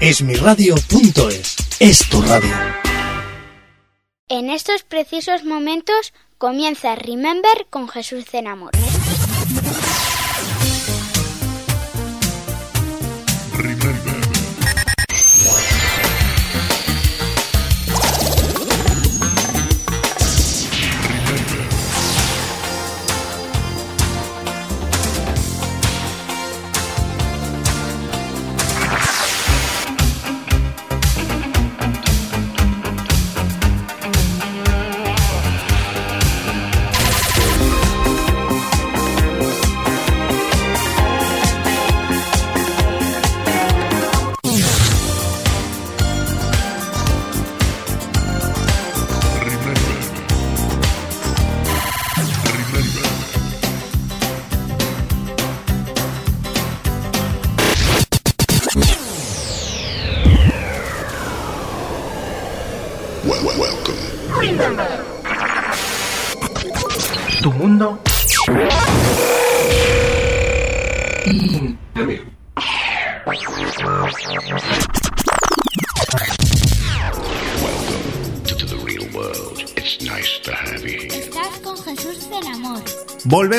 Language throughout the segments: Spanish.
Esmiradio.es es tu radio. En estos precisos momentos comienza Remember con Jesús Zenamor.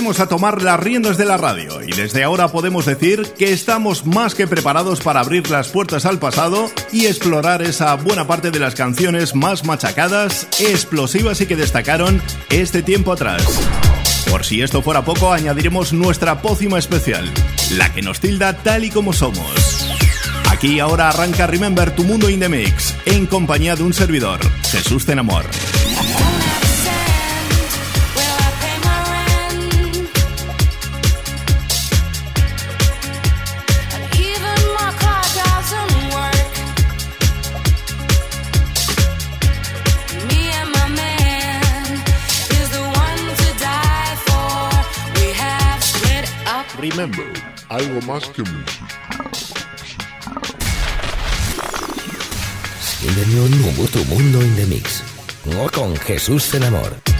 Volvemos a tomar las riendas de la radio y desde ahora podemos decir que estamos más que preparados para abrir las puertas al pasado y explorar esa buena parte de las canciones más machacadas, explosivas y que destacaron este tiempo atrás. Por si esto fuera poco, añadiremos nuestra pócima especial, la que nos tilda tal y como somos. Aquí ahora arranca Remember tu mundo in the mix, en compañía de un servidor, Jesús Tenamor. Algo más que música. Mundo in the mix. No con Jesús Zenamor.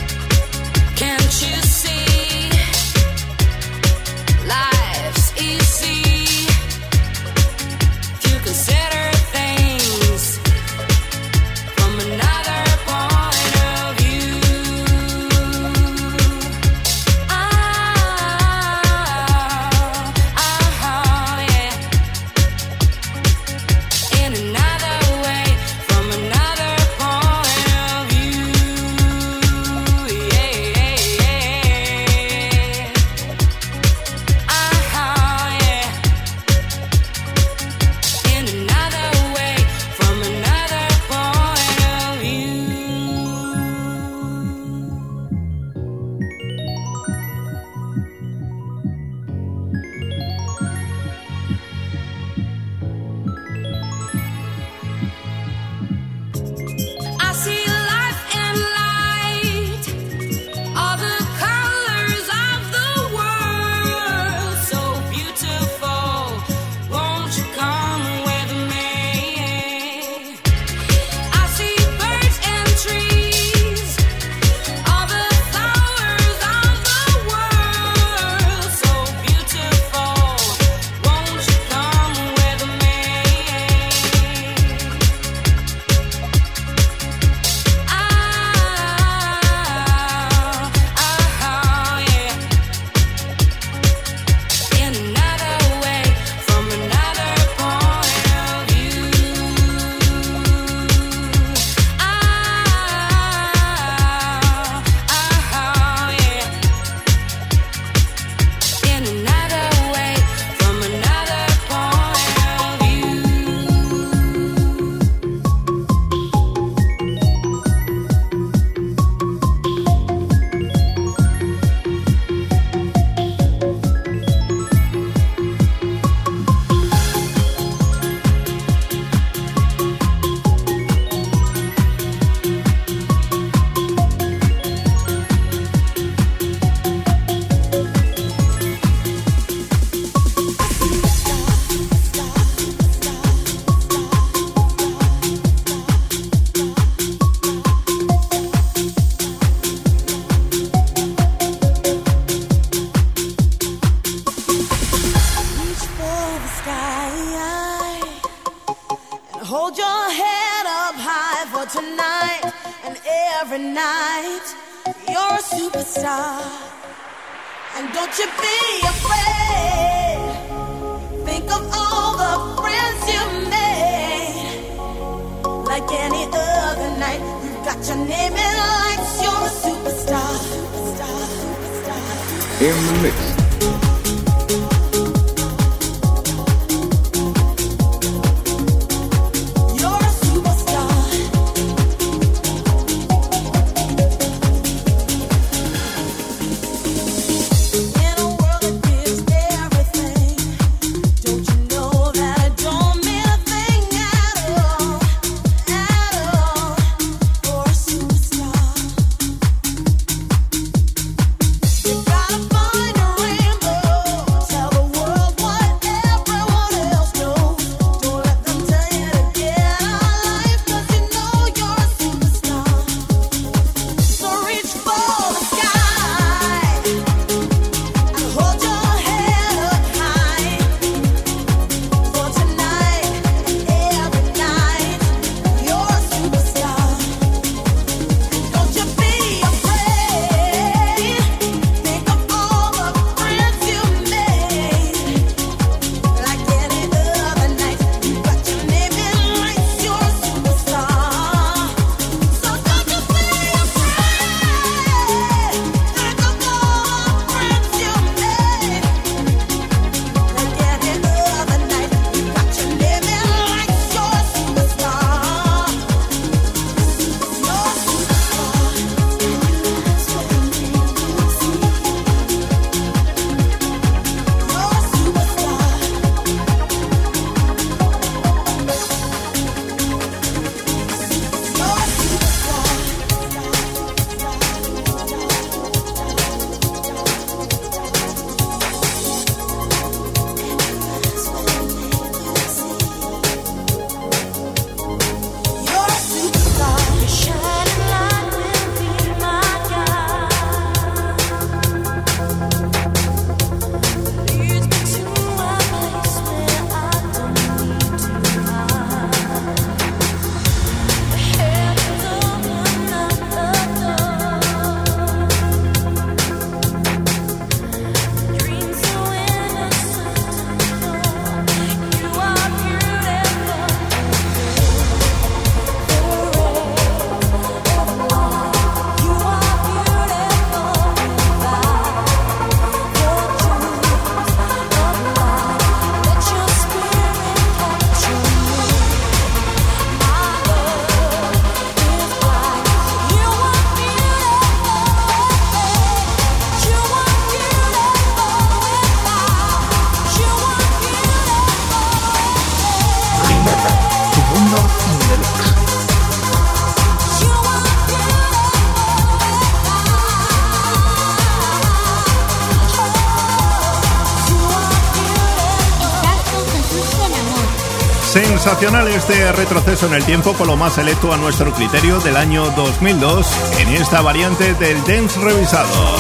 este retroceso en el tiempo con lo más selecto a nuestro criterio del año 2002 en esta variante del dance revisado.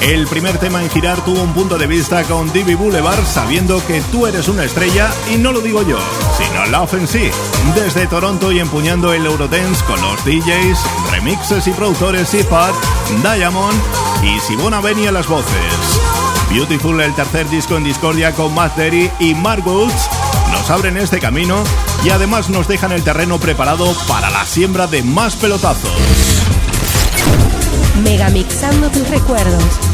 El primer tema en girar tuvo un punto de vista con Divi Boulevard sabiendo que tú eres una estrella y no lo digo yo, sino la sí, desde Toronto y empuñando el Eurodance con los DJs, remixes y productores Ifat, Diamond y Sibona Beni a las voces. Beautiful, el tercer disco en discordia con Matt Terry y Mark Woods, nos abren este camino y además nos dejan el terreno preparado para la siembra de más pelotazos. Megamixando tus recuerdos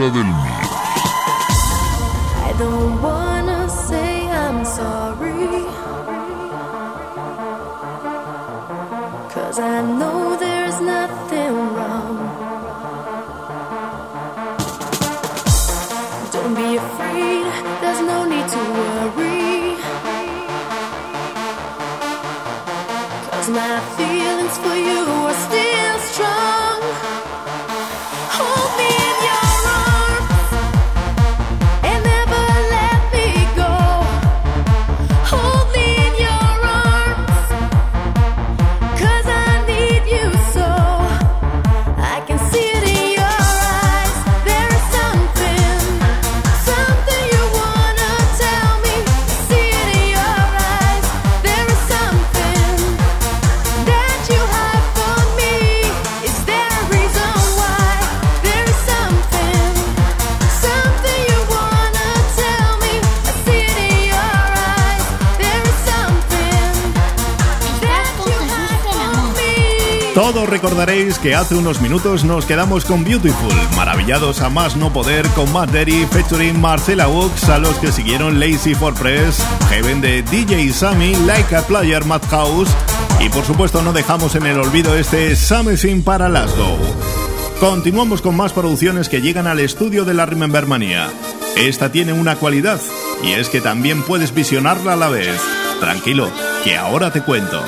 sürelim. recordaréis que hace unos minutos nos quedamos con Beautiful, maravillados a más no poder con Matt Derry featuring Marcela Woods, a los que siguieron Lazy for Press, Heaven de DJ Sammy, Like a Player Madhouse y por supuesto no dejamos en el olvido este Something para Glasgow. Continuamos con más producciones que llegan al estudio de la Remembermania. Esta tiene una cualidad y es que también puedes visionarla a la vez. Tranquilo, que ahora te cuento.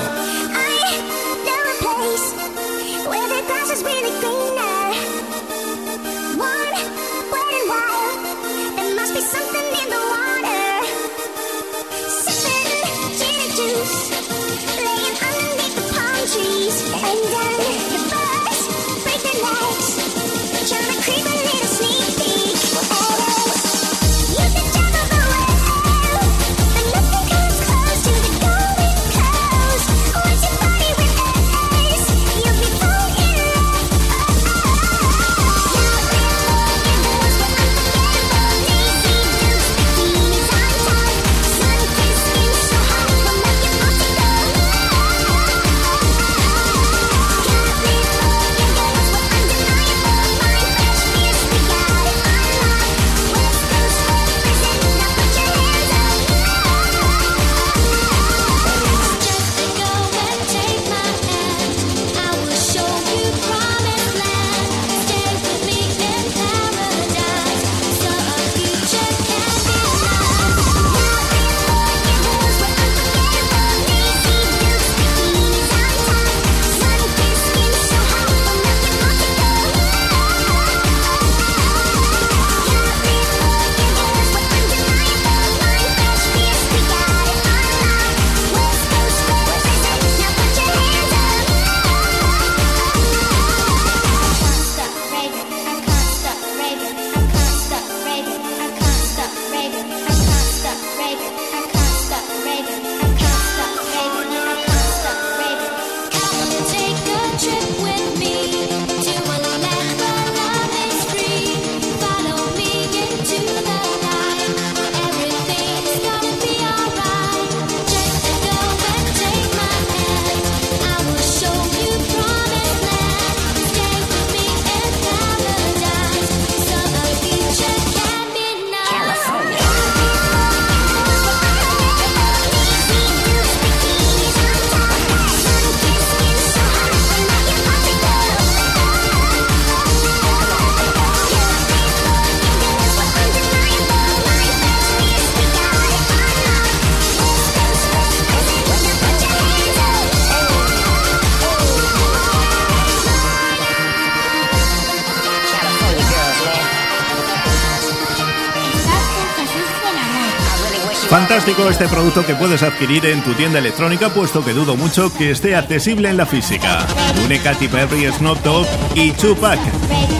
Fantástico este producto que puedes adquirir en tu tienda electrónica, puesto que dudo mucho que esté accesible en la física. Une Katy Perry, Snoop Dogg y Tupac.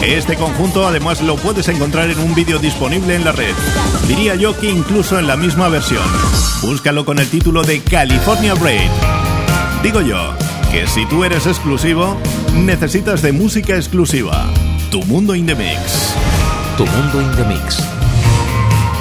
Este conjunto además lo puedes encontrar en un vídeo disponible en la red. Diría yo que incluso en la misma versión. Búscalo con el título de California Braid. Digo yo que si tú eres exclusivo, necesitas de música exclusiva. Tu mundo in the mix. Tu mundo in the mix.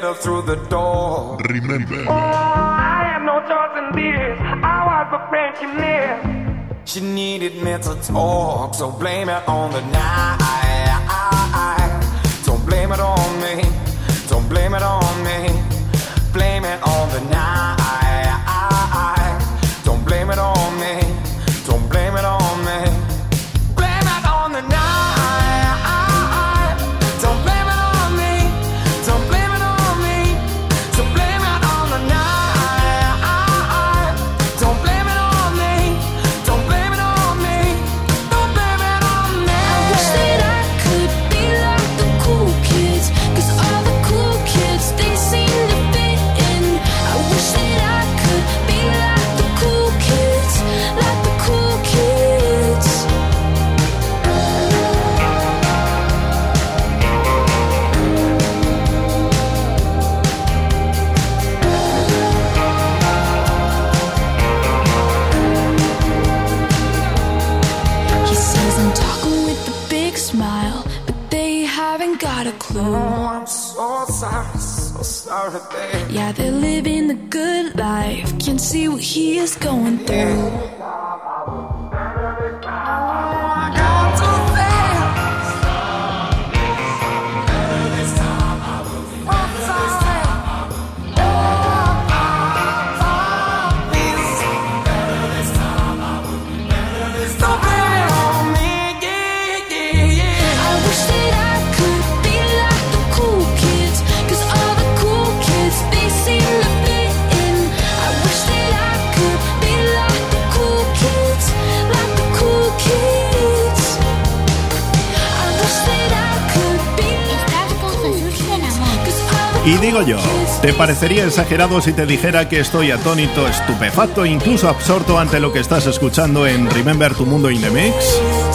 To let her through the door. Remember, oh, I have no choice in this. I was the friend she missed. She needed me to talk, so blame it on the night. Don't blame it on me. Don't blame it on me. Is going through. Y digo yo, ¿te parecería exagerado si te dijera que estoy atónito, estupefacto e incluso absorto ante lo que estás escuchando en Remember tu mundo in the mix?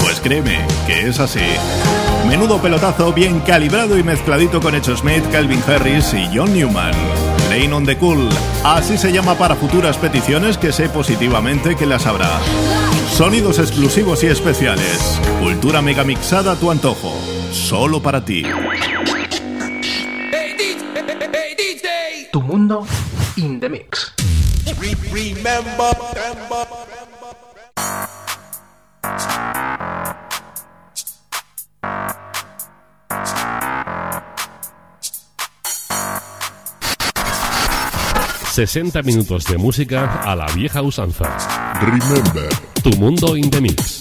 Pues créeme que es así. Menudo pelotazo bien calibrado y mezcladito con Echo Smith, Calvin Harris y John Newman. Lane on the Cool, así se llama para futuras peticiones que sé positivamente que las habrá. Sonidos exclusivos y especiales. Cultura megamixada a tu antojo. Solo para ti. Tu mundo in the mix. Remember, remember. 60 minutos de música a la vieja usanza. remember, Tu mundo in the mix.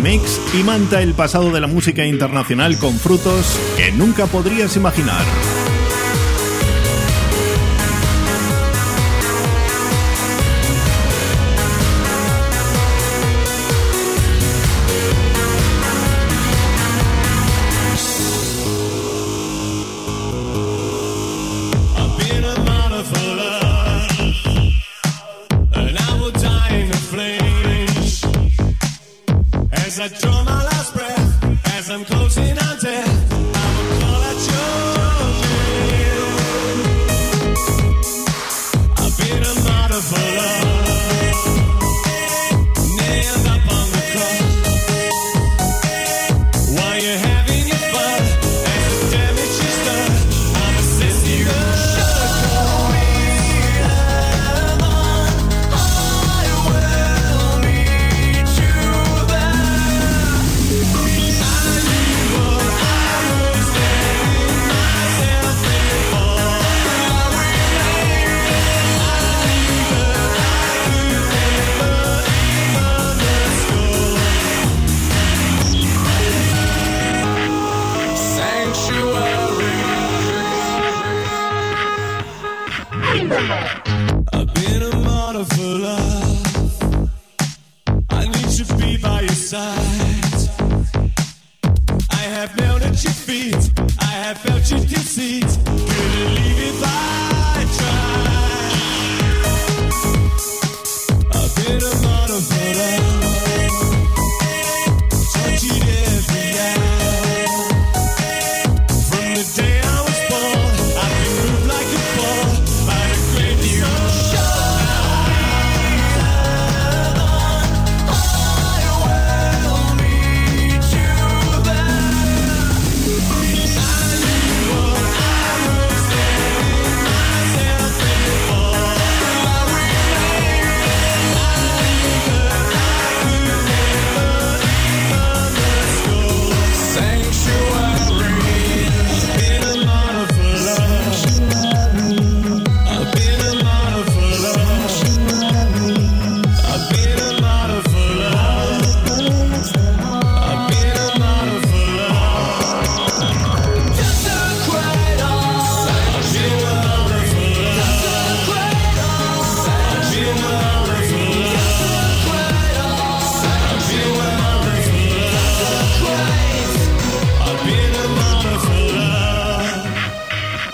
Tu mundo in the mix y manta el pasado de la música internacional con frutos que nunca podrías imaginar.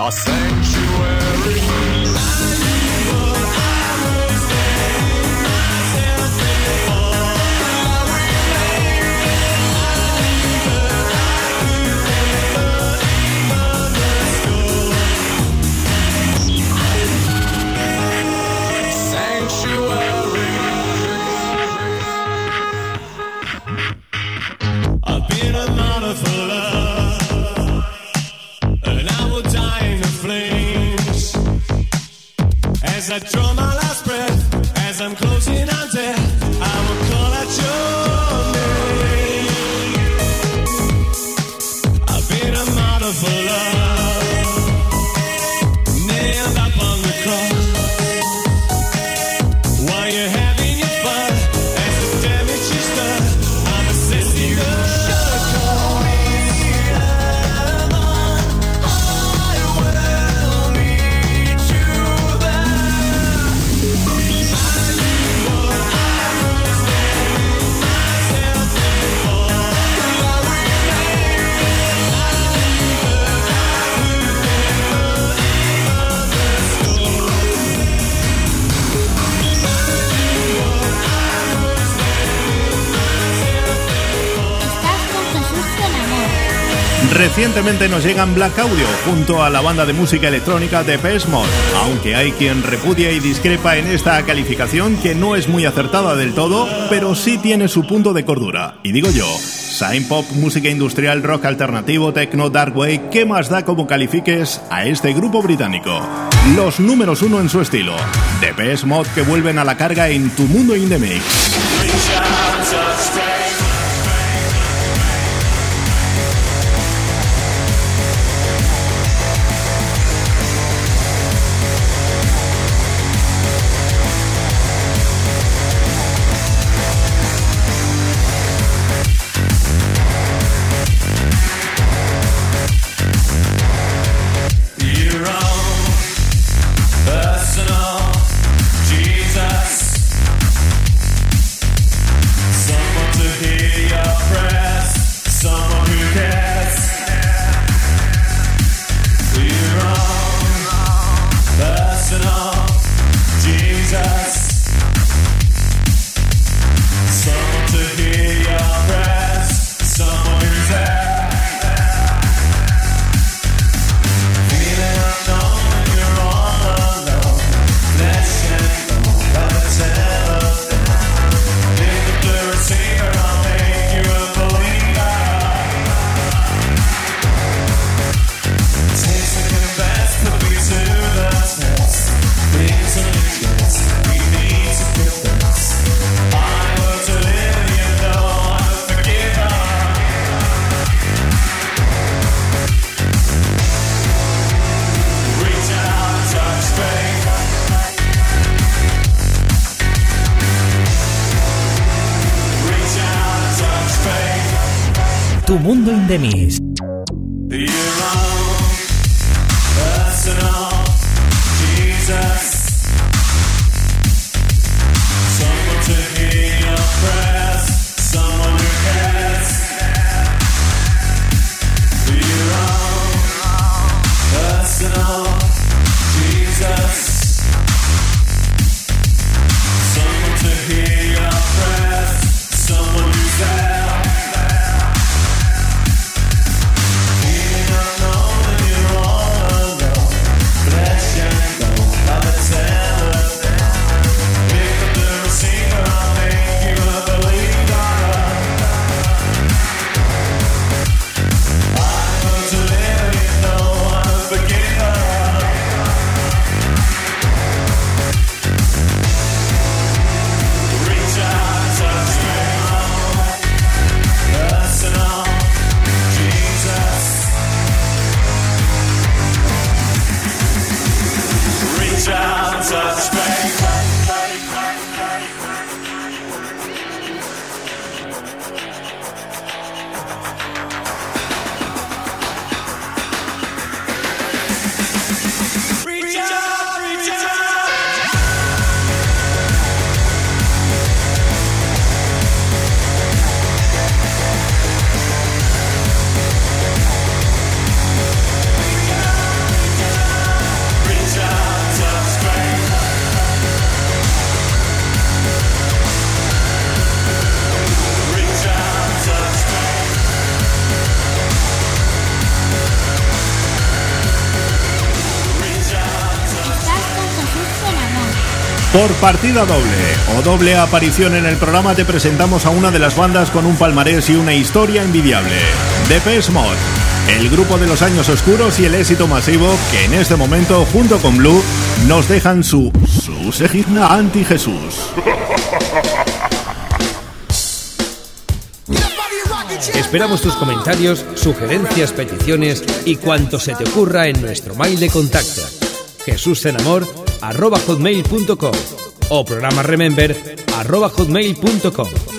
A sanctuary. Recientemente nos llegan Black Audio junto a la banda de música electrónica de Mode, aunque hay quien repudia y discrepa en esta calificación que no es muy acertada del todo, pero sí tiene su punto de cordura. Y digo yo, Sign Pop, música industrial, rock alternativo, techno, dark way, ¿qué más da como califiques a este grupo británico? Los números uno en su estilo, The Mode que vuelven a la carga en tu mundo in the mix. Por partida doble o doble aparición en el programa te presentamos a una de las bandas con un palmarés y una historia envidiable. The Depeche Mode, el grupo de los años oscuros y el éxito masivo que en este momento junto con Blue nos dejan su su segigna anti Jesús. Esperamos tus comentarios, sugerencias, peticiones y cuanto se te ocurra en nuestro mail de contacto. Jesús en amor arroba hotmail.com o programa remember arroba hotmail.com.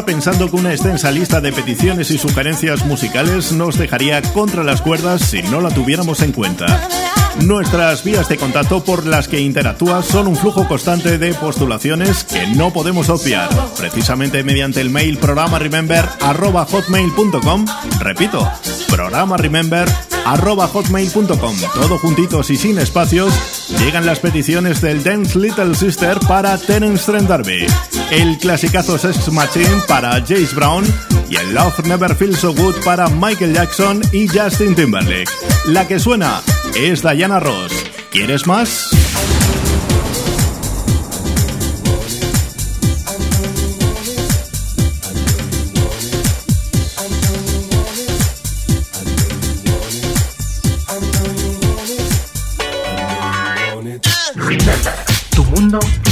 pensando que una extensa lista de peticiones y sugerencias musicales nos dejaría contra las cuerdas si no la tuviéramos en cuenta. Nuestras vías de contacto por las que interactúas son un flujo constante de postulaciones que no podemos obviar, precisamente mediante el mail programa remember hotmail.com. Repito, programa remember arroba hotmail.com. Todo juntitos y sin espacios, llegan las peticiones del Dance Little Sister para Terence Trent D'Arby, el clasicazo Sex Machine para Jace Brown y el Love Never Feels So Good para Michael Jackson y Justin Timberlake. La que suena es Diana Ross. ¿Quieres más? escuchando.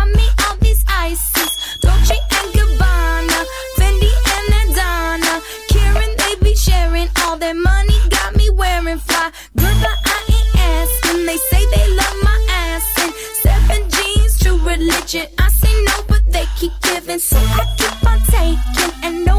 I say no, but they keep giving, so I keep on taking and. No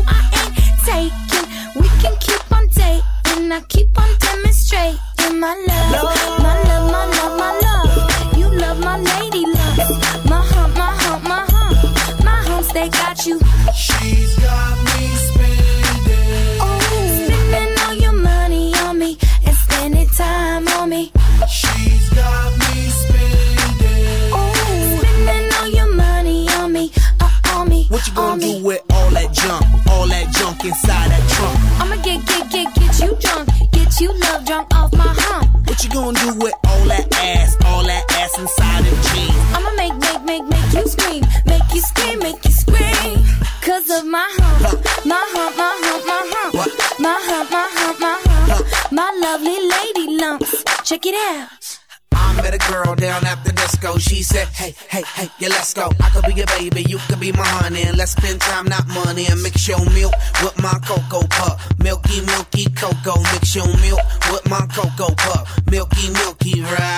Check it out. I met a girl down at the disco. She said, Hey, hey, hey, yeah, let's go. I could be your baby, you could be my honey. And let's spend time, not money. And mix your milk with my cocoa pup. Milky, milky cocoa. Mix your milk with my cocoa pup. Milky, milky, right?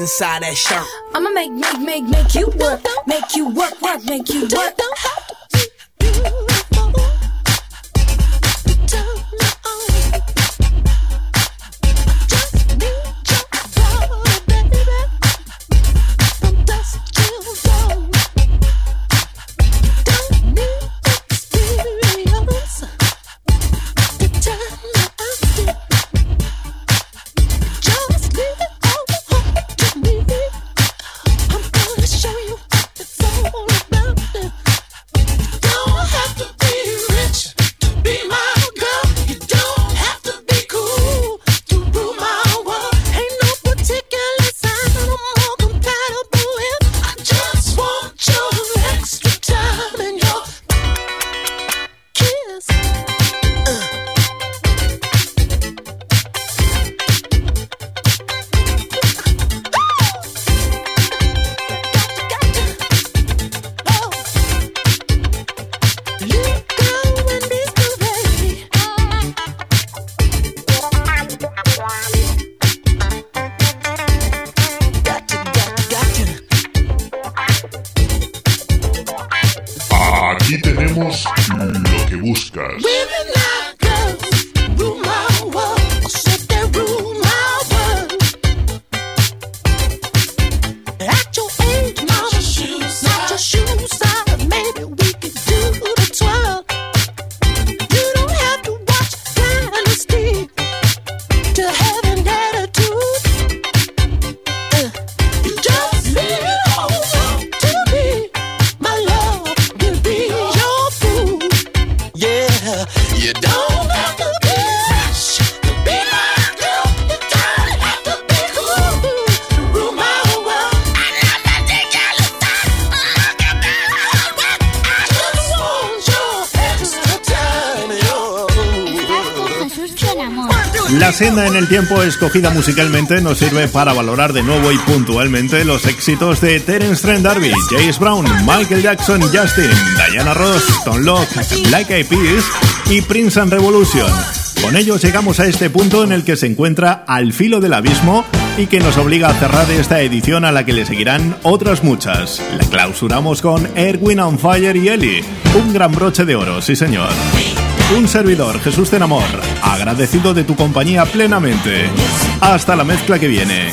inside that shirt. Tiempo escogida musicalmente nos sirve para valorar de nuevo y puntualmente los éxitos de Terence Trent D'Arby, James Brown, Michael Jackson, Justin, Diana Ross, Tom Locke, Black Eyed Peas y Prince and Revolution. Con ellos llegamos a este punto en el que se encuentra al filo del abismo y que nos obliga a cerrar esta edición a la que le seguirán otras muchas. La clausuramos con Erwin on Fire y Ellie, un gran broche de oro, sí señor. Un servidor, Jesús Tenamor, agradecido de tu compañía plenamente. Hasta la mezcla que viene.